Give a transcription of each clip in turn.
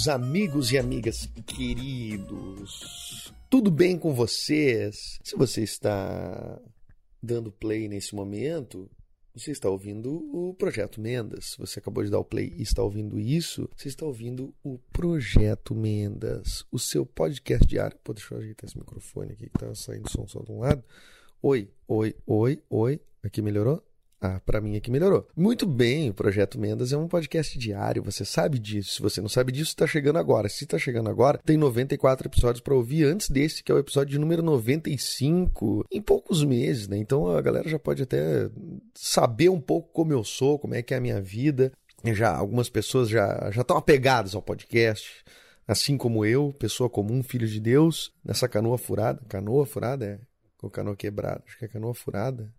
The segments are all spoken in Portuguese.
meus amigos e amigas queridos. Tudo bem com vocês? Se você está dando play nesse momento, você está ouvindo o Projeto Mendas. Você acabou de dar o play e está ouvindo isso. Você está ouvindo o Projeto Mendas, o seu podcast diário. Pô, deixa eu ajeitar esse microfone aqui que tá saindo som só de um lado. Oi, oi, oi, oi. Aqui melhorou? Ah, para mim aqui melhorou. Muito bem, o Projeto Mendas é um podcast diário, você sabe disso. Se você não sabe disso, está chegando agora. Se está chegando agora, tem 94 episódios para ouvir antes desse, que é o episódio de número 95, em poucos meses, né? Então a galera já pode até saber um pouco como eu sou, como é que é a minha vida. Já algumas pessoas já já estão apegadas ao podcast, assim como eu, pessoa comum, filho de Deus, nessa canoa furada. Canoa furada é com canoa quebrada. Acho que é canoa furada.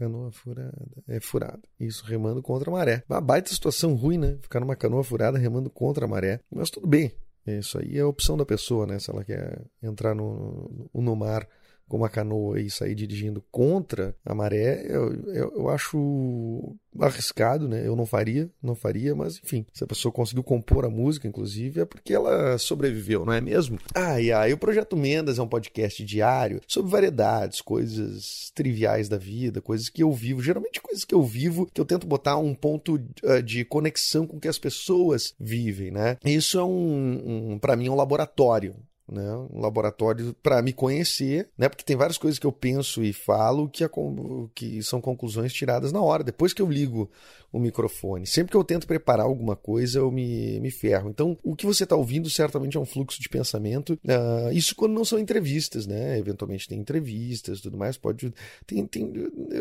Canoa furada. É furada. Isso, remando contra a maré. Uma baita situação ruim, né? Ficar numa canoa furada remando contra a maré. Mas tudo bem. Isso aí é a opção da pessoa, né? Se ela quer entrar no, no, no mar com uma canoa e sair dirigindo contra a maré, eu, eu, eu, acho arriscado, né? Eu não faria, não faria, mas enfim, se a pessoa conseguiu compor a música, inclusive, é porque ela sobreviveu, não é mesmo? Ah, e aí o Projeto Mendas é um podcast diário sobre variedades, coisas triviais da vida, coisas que eu vivo, geralmente coisas que eu vivo, que eu tento botar um ponto uh, de conexão com o que as pessoas vivem, né? Isso é um, um para mim, um laboratório né? um laboratório para me conhecer, né? porque tem várias coisas que eu penso e falo que, que são conclusões tiradas na hora, depois que eu ligo o microfone. Sempre que eu tento preparar alguma coisa, eu me, me ferro. Então, o que você está ouvindo certamente é um fluxo de pensamento. Uh, isso quando não são entrevistas, né? Eventualmente tem entrevistas tudo mais. Pode. Tem, tem,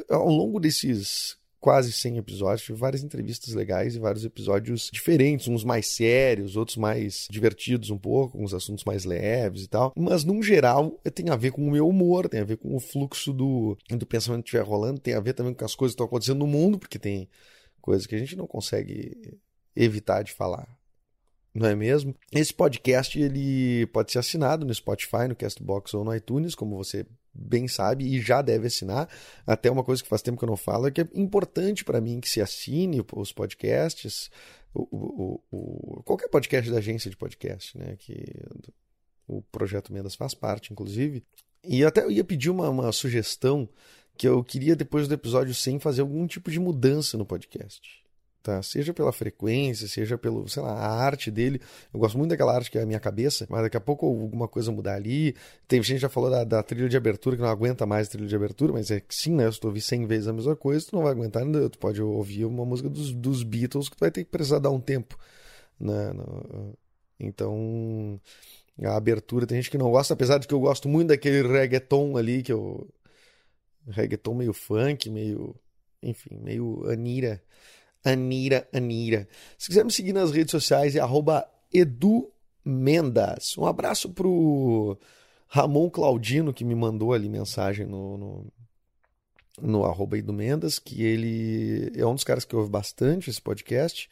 ao longo desses quase 100 episódios, tive várias entrevistas legais e vários episódios diferentes, uns mais sérios, outros mais divertidos um pouco, uns assuntos mais leves e tal. Mas, num geral, tem a ver com o meu humor, tem a ver com o fluxo do, do pensamento que estiver rolando, tem a ver também com as coisas que estão acontecendo no mundo, porque tem coisas que a gente não consegue evitar de falar. Não é mesmo? Esse podcast ele pode ser assinado no Spotify, no Castbox ou no iTunes, como você bem sabe e já deve assinar. Até uma coisa que faz tempo que eu não falo é que é importante para mim que se assine os podcasts, o, o, o, qualquer podcast da agência de podcast, né? Que o projeto Mendas faz parte, inclusive. E até eu ia pedir uma, uma sugestão que eu queria, depois do episódio 100, fazer algum tipo de mudança no podcast tá? Seja pela frequência, seja pelo, sei lá, a arte dele. Eu gosto muito daquela arte que é a minha cabeça, mas daqui a pouco alguma coisa mudar ali. Tem gente que já falou da, da trilha de abertura, que não aguenta mais a trilha de abertura, mas é que sim, né? Se tu ouvir 100 vezes a mesma coisa, tu não vai aguentar, tu pode ouvir uma música dos, dos Beatles que tu vai ter que precisar dar um tempo, né? Então, a abertura tem gente que não gosta, apesar de que eu gosto muito daquele reggaeton ali, que eu... Reggaeton meio funk, meio... Enfim, meio Anira Anira Anira. Se quiser me seguir nas redes sociais é edumendas. Um abraço pro Ramon Claudino que me mandou ali mensagem no, no, no arroba edumendas, que ele é um dos caras que ouve bastante esse podcast,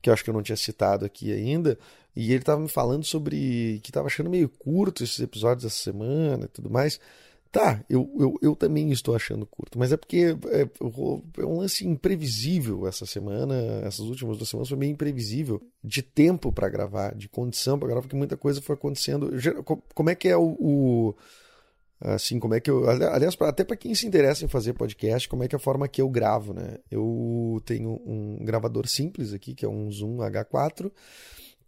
que eu acho que eu não tinha citado aqui ainda, e ele estava me falando sobre que estava achando meio curto esses episódios essa semana e tudo mais. Tá, eu, eu, eu também estou achando curto, mas é porque é, é, um lance imprevisível essa semana, essas últimas duas semanas foi meio imprevisível de tempo para gravar, de condição para gravar, porque muita coisa foi acontecendo. Como é que é o, o assim, como é que eu, aliás, até para quem se interessa em fazer podcast, como é que é a forma que eu gravo, né? Eu tenho um gravador simples aqui, que é um Zoom H4,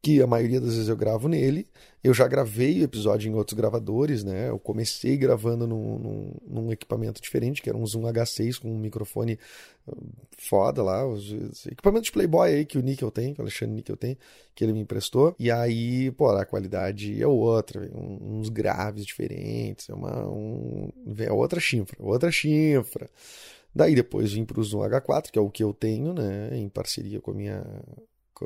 que a maioria das vezes eu gravo nele. Eu já gravei o episódio em outros gravadores, né? Eu comecei gravando num, num, num equipamento diferente, que era um Zoom H6 com um microfone ah, foda lá, os, os equipamentos de Playboy aí que o Nickel tem, que o Alexandre Nickel tem, que ele me emprestou. E aí, pô, a qualidade é outra, uns graves diferentes, é uma um, é outra chinfra, outra chinfra. Daí depois vim para o Zoom H4, que é o que eu tenho, né, em parceria com a minha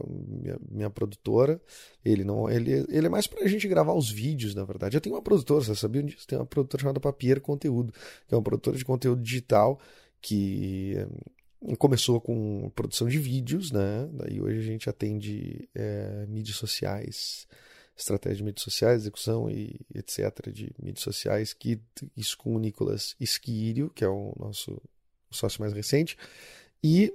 minha, minha produtora. Ele não, ele, ele é mais pra gente gravar os vídeos, na verdade. Eu tenho uma produtora, você sabia disso? Tem uma produtora chamada Papier Conteúdo, que é uma produtora de conteúdo digital que eh, começou com produção de vídeos, né? Daí hoje a gente atende é, mídias sociais, estratégia de mídias sociais, execução e etc. de mídias sociais, que isso com o Nicolas Esquírio, que é o nosso sócio mais recente, e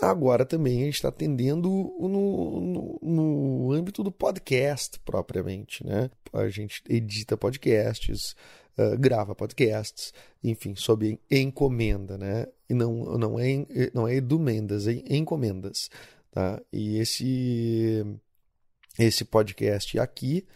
Agora também a gente está atendendo no, no, no, âmbito do podcast propriamente, né? A gente edita podcasts, uh, grava podcasts, enfim, sob encomenda, né? E não, não, é, não é edumendas, é encomendas, tá? E esse, esse podcast aqui,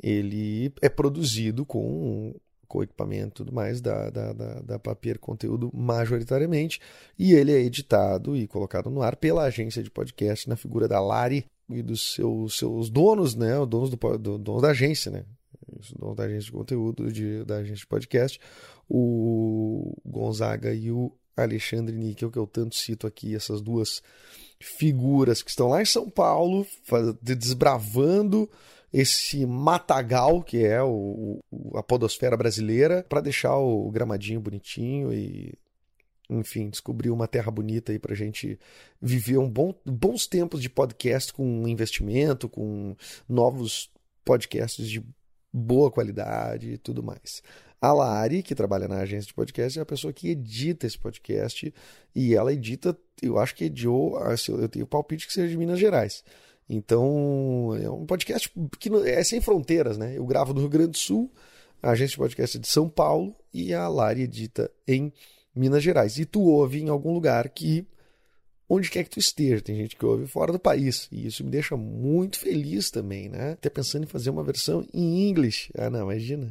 ele é produzido com com equipamento e tudo mais da, da, da, da Papier Conteúdo majoritariamente, e ele é editado e colocado no ar pela agência de podcast na figura da Lari e dos seus, seus donos, né, os donos, do, do, donos da agência, né, os donos da agência de conteúdo, de, da agência de podcast, o Gonzaga e o Alexandre Níquel, que eu tanto cito aqui, essas duas figuras que estão lá em São Paulo, faz, desbravando esse matagal que é o, o a podosfera brasileira para deixar o gramadinho bonitinho e enfim, descobrir uma terra bonita aí para gente viver um bom, bons tempos de podcast com investimento, com novos podcasts de boa qualidade e tudo mais. A Lari, que trabalha na agência de podcast, é a pessoa que edita esse podcast e ela edita, eu acho que editou, eu tenho palpite que seja de Minas Gerais. Então, é um podcast que é sem fronteiras, né? Eu gravo do Rio Grande do Sul, a agência de podcast é de São Paulo e a Lari edita em Minas Gerais. E tu ouve em algum lugar que, onde quer que tu esteja, tem gente que ouve fora do país. E isso me deixa muito feliz também, né? Até pensando em fazer uma versão em inglês. Ah, não, imagina.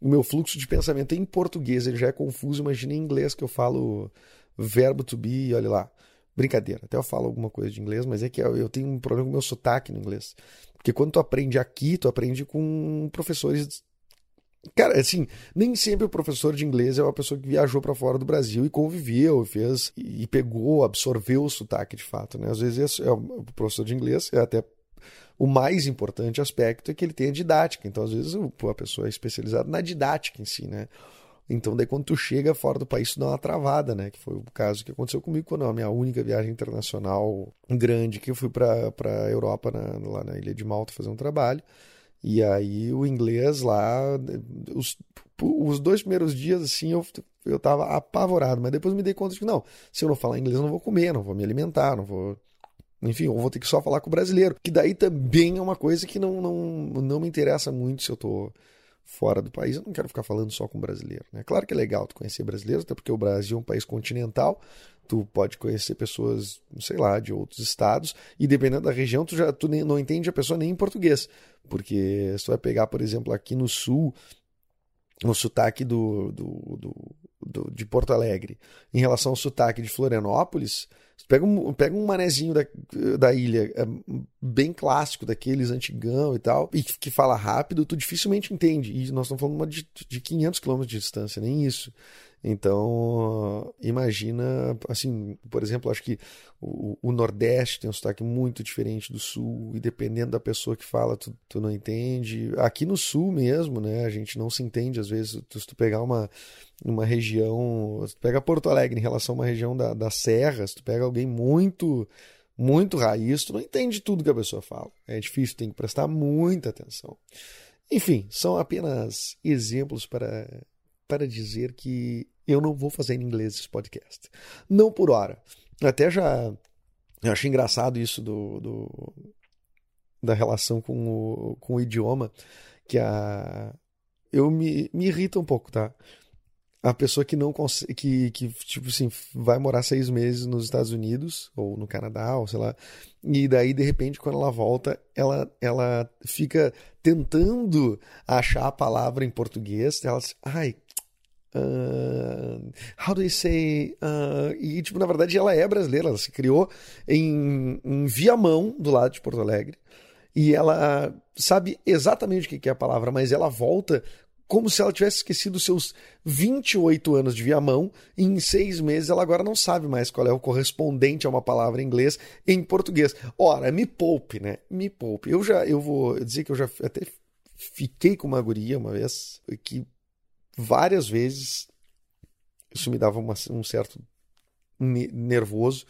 O meu fluxo de pensamento em português ele já é confuso, imagina em inglês que eu falo verbo to be, olha lá. Brincadeira, até eu falo alguma coisa de inglês, mas é que eu tenho um problema com o meu sotaque no inglês. Porque quando tu aprende aqui, tu aprende com professores. Cara, assim, nem sempre o professor de inglês é uma pessoa que viajou para fora do Brasil e conviveu, fez e pegou, absorveu o sotaque de fato, né? Às vezes é o professor de inglês é até o mais importante aspecto é que ele tem a didática. Então, às vezes, a pessoa é especializada na didática em si, né? Então, daí quando tu chega fora do país, tu dá uma travada, né? Que foi o caso que aconteceu comigo quando a minha única viagem internacional grande, que eu fui para a Europa, na, lá na Ilha de Malta, fazer um trabalho. E aí o inglês lá, os, os dois primeiros dias, assim, eu, eu tava apavorado. Mas depois me dei conta de que, não, se eu não falar inglês, eu não vou comer, não vou me alimentar, não vou enfim, eu vou ter que só falar com o brasileiro. Que daí também é uma coisa que não, não, não me interessa muito se eu tô fora do país, eu não quero ficar falando só com brasileiro. Né? Claro que é legal tu conhecer brasileiros, até porque o Brasil é um país continental, tu pode conhecer pessoas, sei lá, de outros estados, e dependendo da região, tu já tu nem, não entende a pessoa nem em português. Porque se tu vai pegar, por exemplo, aqui no sul, o sotaque do, do, do, do, de Porto Alegre em relação ao sotaque de Florianópolis, pega um, pega um manezinho da, da ilha, é bem clássico, daqueles antigão e tal, e que, fala rápido, tu dificilmente entende. E nós estamos falando de, de 500 km de distância, nem isso. Então, imagina, assim, por exemplo, acho que o, o, Nordeste tem um sotaque muito diferente do Sul, e dependendo da pessoa que fala, tu, tu não entende. Aqui no Sul mesmo, né, a gente não se entende, às vezes, se tu pegar uma, uma região, se tu pega Porto Alegre em relação a uma região da, da Serra, se tu pega alguém muito muito raiz, tu não entende tudo que a pessoa fala. É difícil, tem que prestar muita atenção. Enfim, são apenas exemplos para para dizer que eu não vou fazer em inglês esse podcast. Não por hora. Até já eu acho engraçado isso do, do da relação com o, com o idioma, que a eu me, me irrita um pouco, tá? a pessoa que não consegue, que, que, tipo assim, vai morar seis meses nos Estados Unidos, ou no Canadá, ou sei lá, e daí, de repente, quando ela volta, ela, ela fica tentando achar a palavra em português, ela diz, ai, Uh, how do you say? Uh, e, tipo, na verdade, ela é brasileira, ela se criou em, em Viamão, do lado de Porto Alegre, e ela sabe exatamente o que é a palavra, mas ela volta como se ela tivesse esquecido seus 28 anos de Viamão e em seis meses ela agora não sabe mais qual é o correspondente a uma palavra em inglês em português. Ora, me poupe, né? Me poupe. Eu já, eu vou dizer que eu já até fiquei com uma guria uma vez que várias vezes isso me dava uma, um certo nervoso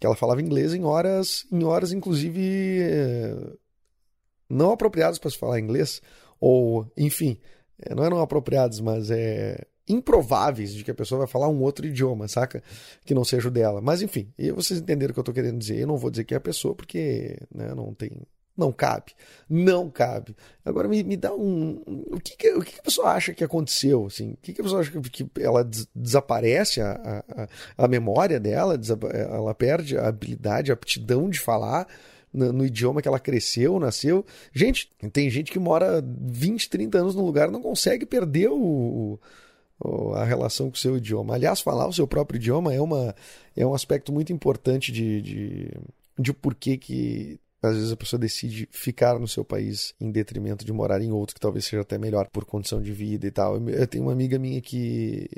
que ela falava inglês em horas, em horas inclusive eh, não apropriadas para se falar inglês ou, enfim, é, não eram apropriados, mas é improváveis de que a pessoa vai falar um outro idioma, saca? Que não seja o dela. Mas enfim, e vocês entenderam o que eu estou querendo dizer. Eu não vou dizer que é a pessoa, porque né, não tem. Não cabe. Não cabe. Agora me, me dá um. O que, que, o que, a pessoa acha que aconteceu? Assim? O que, que a pessoa acha que, que ela des desaparece a, a, a memória dela, ela perde a habilidade, a aptidão de falar? no, no, idioma que ela cresceu, nasceu. Gente, tem gente que mora 20, 30 anos no lugar não consegue perder o, o, a relação com o seu idioma. Aliás, falar o seu próprio idioma é, uma, é um aspecto muito importante de, de, de porquê que às vezes a pessoa decide ficar no seu país em detrimento de morar em outro que talvez seja até melhor por condição de vida e tal. Eu tenho uma amiga minha que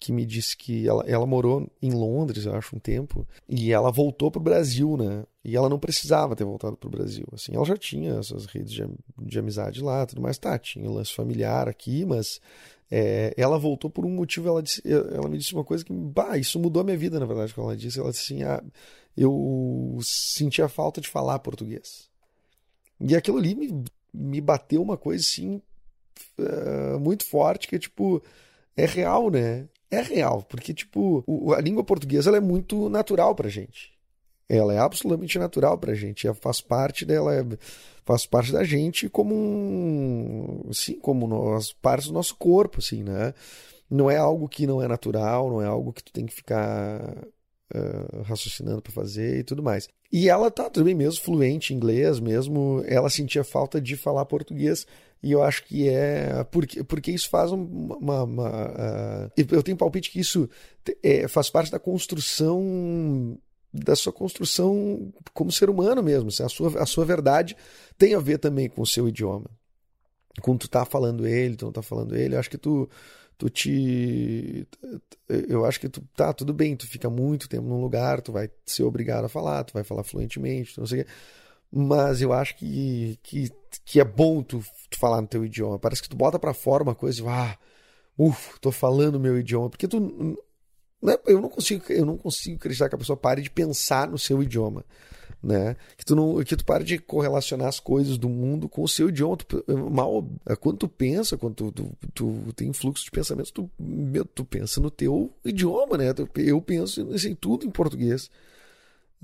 que me disse que ela, ela morou em Londres, eu acho, um tempo, e ela voltou para o Brasil, né? E ela não precisava ter voltado para o Brasil. Assim, ela já tinha essas redes de, de amizade lá, tudo mais, tá, tinha lance familiar aqui, mas é, ela voltou por um motivo. Ela, disse, ela me disse uma coisa que, bah, isso mudou a minha vida, na verdade, quando ela disse. Ela disse assim: ah, eu sentia falta de falar português. E aquilo ali me, me bateu uma coisa assim, uh, muito forte, que é tipo, é real, né? é real, porque, tipo, o, a língua portuguesa é muito natural pra gente. Ela é absolutamente natural pra gente. Ela faz parte dela, é, faz parte da gente como um. Sim, como nós, partes do nosso corpo, assim, né? Não é algo que não é natural, não é algo que tu tem que ficar uh, raciocinando para fazer e tudo mais. E ela tá também mesmo fluente em inglês, mesmo ela sentia falta de falar português e eu acho que é. Porque, porque isso faz uma. uma, uma uh, eu tenho palpite que isso é, faz parte da construção. Da sua construção como ser humano mesmo. Assim, a, sua, a sua verdade tem a ver também com o seu idioma. Quando tu tá falando ele, tu não tá falando ele, eu acho que tu tu te eu acho que tu tá tudo bem, tu fica muito tempo num lugar, tu vai ser obrigado a falar, tu vai falar fluentemente, não sei o quê. Mas eu acho que, que, que é bom tu, tu falar no teu idioma. Parece que tu bota para fora uma coisa ah, ufa, tô falando meu idioma, porque tu né, eu não consigo eu não consigo acreditar que a pessoa pare de pensar no seu idioma, né? Que tu não que tu pare de correlacionar as coisas do mundo com o seu idioma. Tu, mal quando tu pensa, quando tu, tu, tu tem fluxo de pensamentos, tu, meu, tu pensa no teu idioma, né? Eu penso em tudo em português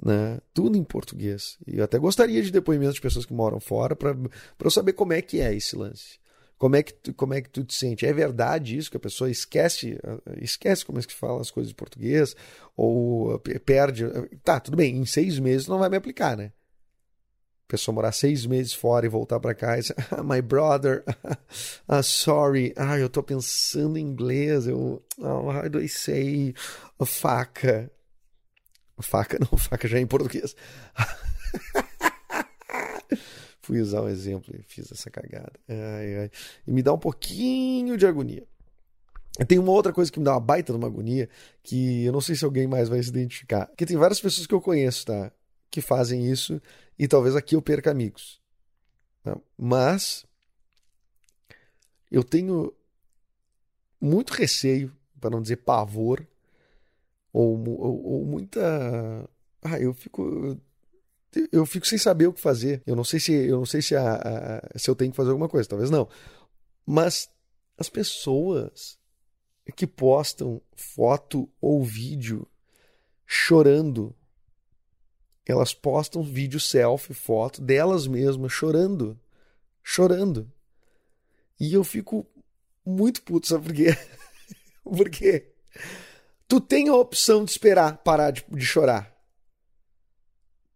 né? Tudo em português. E eu até gostaria de depoimentos de pessoas que moram fora para eu saber como é que é esse lance. Como é, que tu, como é que tu te sente? É verdade isso que a pessoa esquece, esquece como é que fala as coisas em português ou perde? Tá, tudo bem, em seis meses não vai me aplicar, né? Pessoa morar seis meses fora e voltar para cá ah, my brother, ah, sorry, ah, eu tô pensando em inglês, eu, oh, how do I say, faca, Faca não, faca já é em português. Fui usar um exemplo e fiz essa cagada. Ai, ai. E me dá um pouquinho de agonia. Tem uma outra coisa que me dá uma baita de uma agonia, que eu não sei se alguém mais vai se identificar. Que tem várias pessoas que eu conheço, tá? Que fazem isso e talvez aqui eu perca amigos. Tá? Mas eu tenho muito receio, para não dizer pavor, ou, ou, ou muita. Ah, eu fico eu fico sem saber o que fazer. Eu não sei se eu não sei se, a, a, se eu tenho que fazer alguma coisa, talvez não. Mas as pessoas que postam foto ou vídeo chorando, elas postam vídeo selfie, foto delas mesmas chorando, chorando. E eu fico muito puto, sabe por quê? Porque tu tem a opção de esperar parar de, de chorar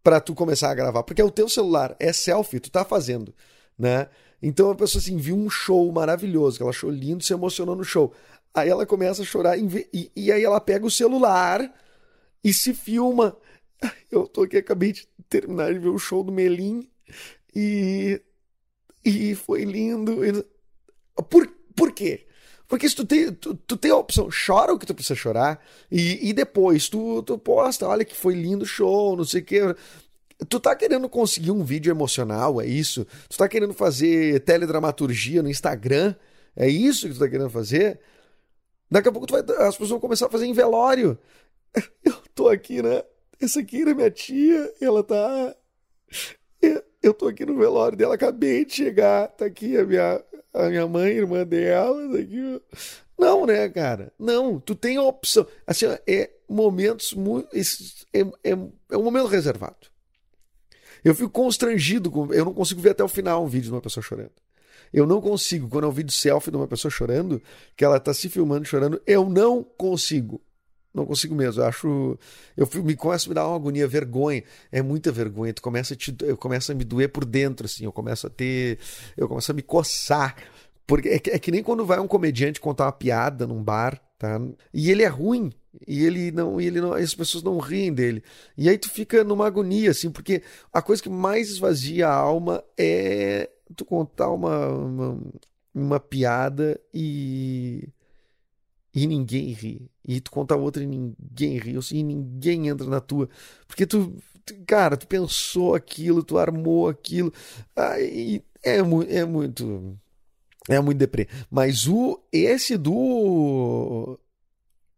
para tu começar a gravar, porque é o teu celular, é selfie, tu tá fazendo, né? Então a pessoa assim viu um show maravilhoso, que ela achou lindo, se emocionou no show. Aí ela começa a chorar e, e aí ela pega o celular e se filma. Eu tô aqui, acabei de terminar de ver o show do Melim e e foi lindo. Por, por quê? Porque se tu tem, tu, tu tem a opção, chora o que tu precisa chorar, e, e depois tu, tu posta, olha que foi lindo show, não sei o quê. Tu tá querendo conseguir um vídeo emocional, é isso? Tu tá querendo fazer teledramaturgia no Instagram, é isso que tu tá querendo fazer? Daqui a pouco vai, as pessoas vão começar a fazer em velório. Eu tô aqui, né? Essa aqui é minha tia, ela tá. Eu tô aqui no velório dela, acabei de chegar, tá aqui a minha, a minha mãe, irmã dela, tá aqui. Não, né, cara? Não, tu tem a opção. Assim, é momentos muito. É, é, é um momento reservado. Eu fico constrangido, com, eu não consigo ver até o final um vídeo de uma pessoa chorando. Eu não consigo, quando é um vídeo selfie de uma pessoa chorando, que ela tá se filmando chorando, eu não consigo. Não consigo mesmo. Eu acho. Eu me começo a me dar uma agonia, vergonha. É muita vergonha. Tu começa a te, eu começo a me doer por dentro, assim. Eu começo a ter. Eu começo a me coçar. Porque é que, é que nem quando vai um comediante contar uma piada num bar, tá? E ele é ruim. E ele não, e ele não, as pessoas não riem dele. E aí tu fica numa agonia, assim, porque a coisa que mais esvazia a alma é tu contar uma, uma, uma piada e e ninguém ri. E tu conta outra e ninguém ri. E ninguém entra na tua. Porque tu, cara, tu pensou aquilo, tu armou aquilo. Aí é, é muito. É muito deprê. Mas o esse do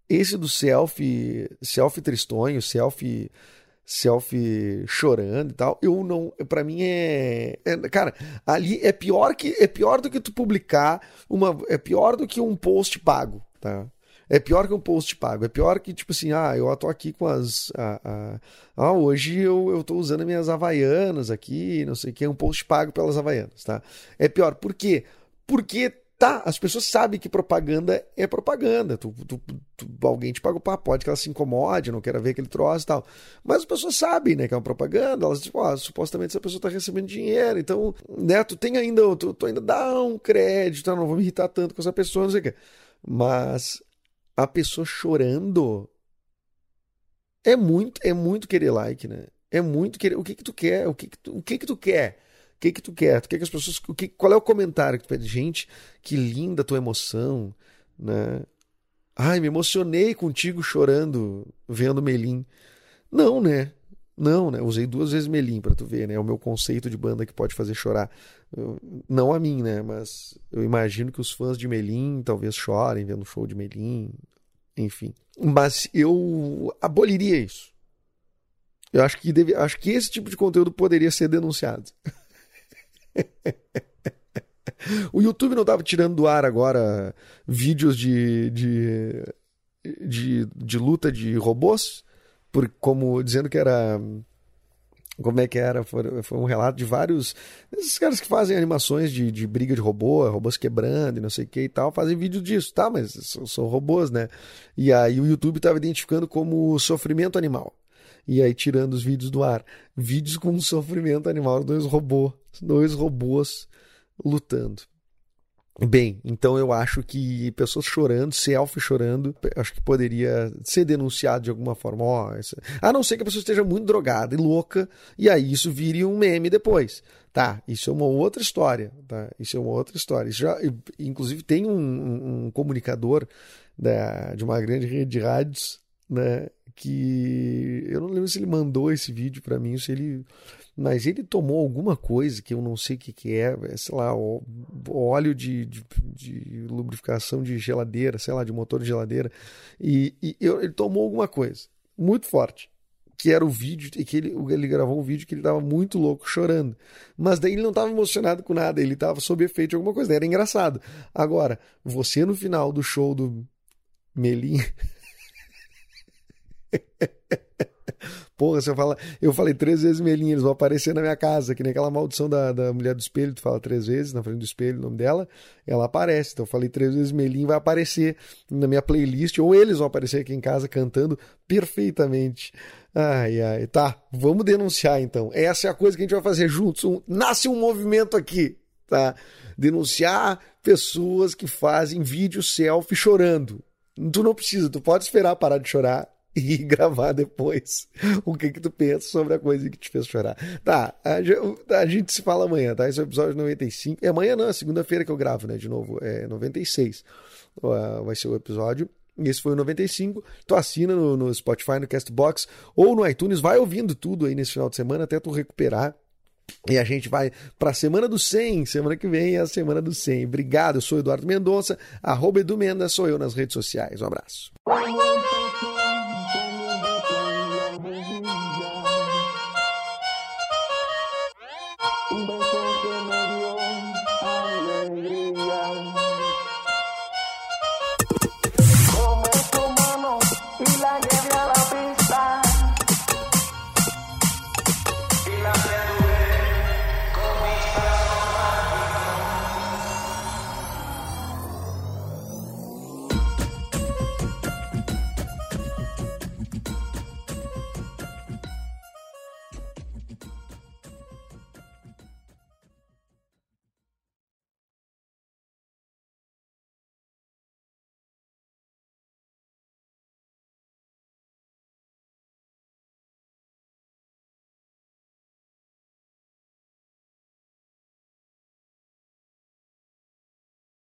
esse do selfie, selfie tristonho, selfie selfie chorando e tal, eu não, para mim é, é, cara, ali é pior que é pior do que tu publicar uma é pior do que um post pago, tá? É pior que um post pago. É pior que, tipo assim, ah, eu tô aqui com as. Ah, ah, ah hoje eu, eu tô usando minhas havaianas aqui, não sei o que, é um post pago pelas havaianas, tá? É pior. Por quê? Porque tá, as pessoas sabem que propaganda é propaganda. Tu, tu, tu, alguém te paga o papo, pode que ela se incomode, não queira ver aquele troço e tal. Mas as pessoas sabem, né, que é uma propaganda, elas tipo, ah, supostamente essa pessoa tá recebendo dinheiro, então, né, tu tem ainda, tu, tu ainda dá um crédito, tá, não vou me irritar tanto com essa pessoa, não sei o quê. Mas a pessoa chorando é muito, é muito querer like, né? É muito querer. O que que tu quer? O que que tu, o que que tu quer? O que que tu quer? Tu quer que as pessoas, o que, qual é o comentário que tu pede? Gente, que linda a tua emoção, né? Ai, me emocionei contigo chorando vendo Melim. Não, né? Não, né? Usei duas vezes Melim para tu ver, né? É o meu conceito de banda que pode fazer chorar. Eu, não a mim, né? Mas eu imagino que os fãs de Melim talvez chorem vendo o show de Melim, enfim. Mas eu aboliria isso. Eu acho que deve, acho que esse tipo de conteúdo poderia ser denunciado. o YouTube não estava tirando do ar agora vídeos de, de, de, de luta de robôs? por, como dizendo que era como é que era? Foi, foi, um relato de vários. Esses caras que fazem animações de, de briga de robô, robôs quebrando e não sei o que e tal, fazem vídeo disso, tá? Mas são, são robôs, né? E aí o YouTube estava identificando como sofrimento animal. E aí tirando os vídeos do ar. Vídeos com sofrimento animal, dois robôs, dois robôs lutando. Bem, então eu acho que pessoas chorando, selfie chorando, acho que poderia ser denunciado de alguma forma. Oh, essa... A não ser que a pessoa esteja muito drogada e louca, e aí isso vire um meme depois. Tá, isso é uma outra história. Tá? Isso é uma outra história. Isso já, inclusive, tem um, um comunicador da, de uma grande rede de rádios, né? Que eu não lembro se ele mandou esse vídeo para mim, se ele mas ele tomou alguma coisa que eu não sei o que, que é, é sei lá, óleo de, de, de, lubrificação de geladeira, sei lá, de motor de geladeira, e, e ele tomou alguma coisa muito forte, que era o vídeo, que ele, ele gravou um vídeo que ele estava muito louco, chorando, mas daí ele não estava emocionado com nada, ele estava sob efeito de alguma coisa, era engraçado. Agora, você no final do show do Melim Porra, você fala, eu falei três vezes Melim, eles vão aparecer na minha casa, que nem aquela maldição da, da mulher do espelho, tu fala três vezes na frente do espelho o nome dela, ela aparece. Então eu falei três vezes Melim, vai aparecer na minha playlist, ou eles vão aparecer aqui em casa cantando perfeitamente. Ai, ai, tá, vamos denunciar então. Essa é a coisa que a gente vai fazer juntos. Um, nasce um movimento aqui, tá? Denunciar pessoas que fazem vídeo selfie chorando. Tu não precisa, tu pode esperar parar de chorar e gravar depois o que que tu pensa sobre a coisa que te fez chorar. Tá, a, a gente se fala amanhã, tá? Esse é o episódio 95. É amanhã não, é segunda-feira que eu gravo, né? De novo, é 96. Uh, vai ser o episódio. Esse foi o 95. Tu assina no, no Spotify, no Castbox ou no iTunes. Vai ouvindo tudo aí nesse final de semana até tu recuperar. E a gente vai para a semana do 100. Semana que vem é a semana do 100. Obrigado. Eu sou Eduardo Mendonça. Arroba Edu Mendes, sou eu nas redes sociais. Um abraço. ela pensa.